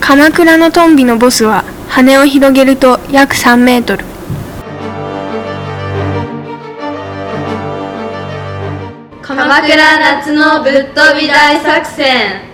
鎌倉のトンビのボスは羽を広げると約3メートル。鎌倉夏のぶっ飛び大作戦。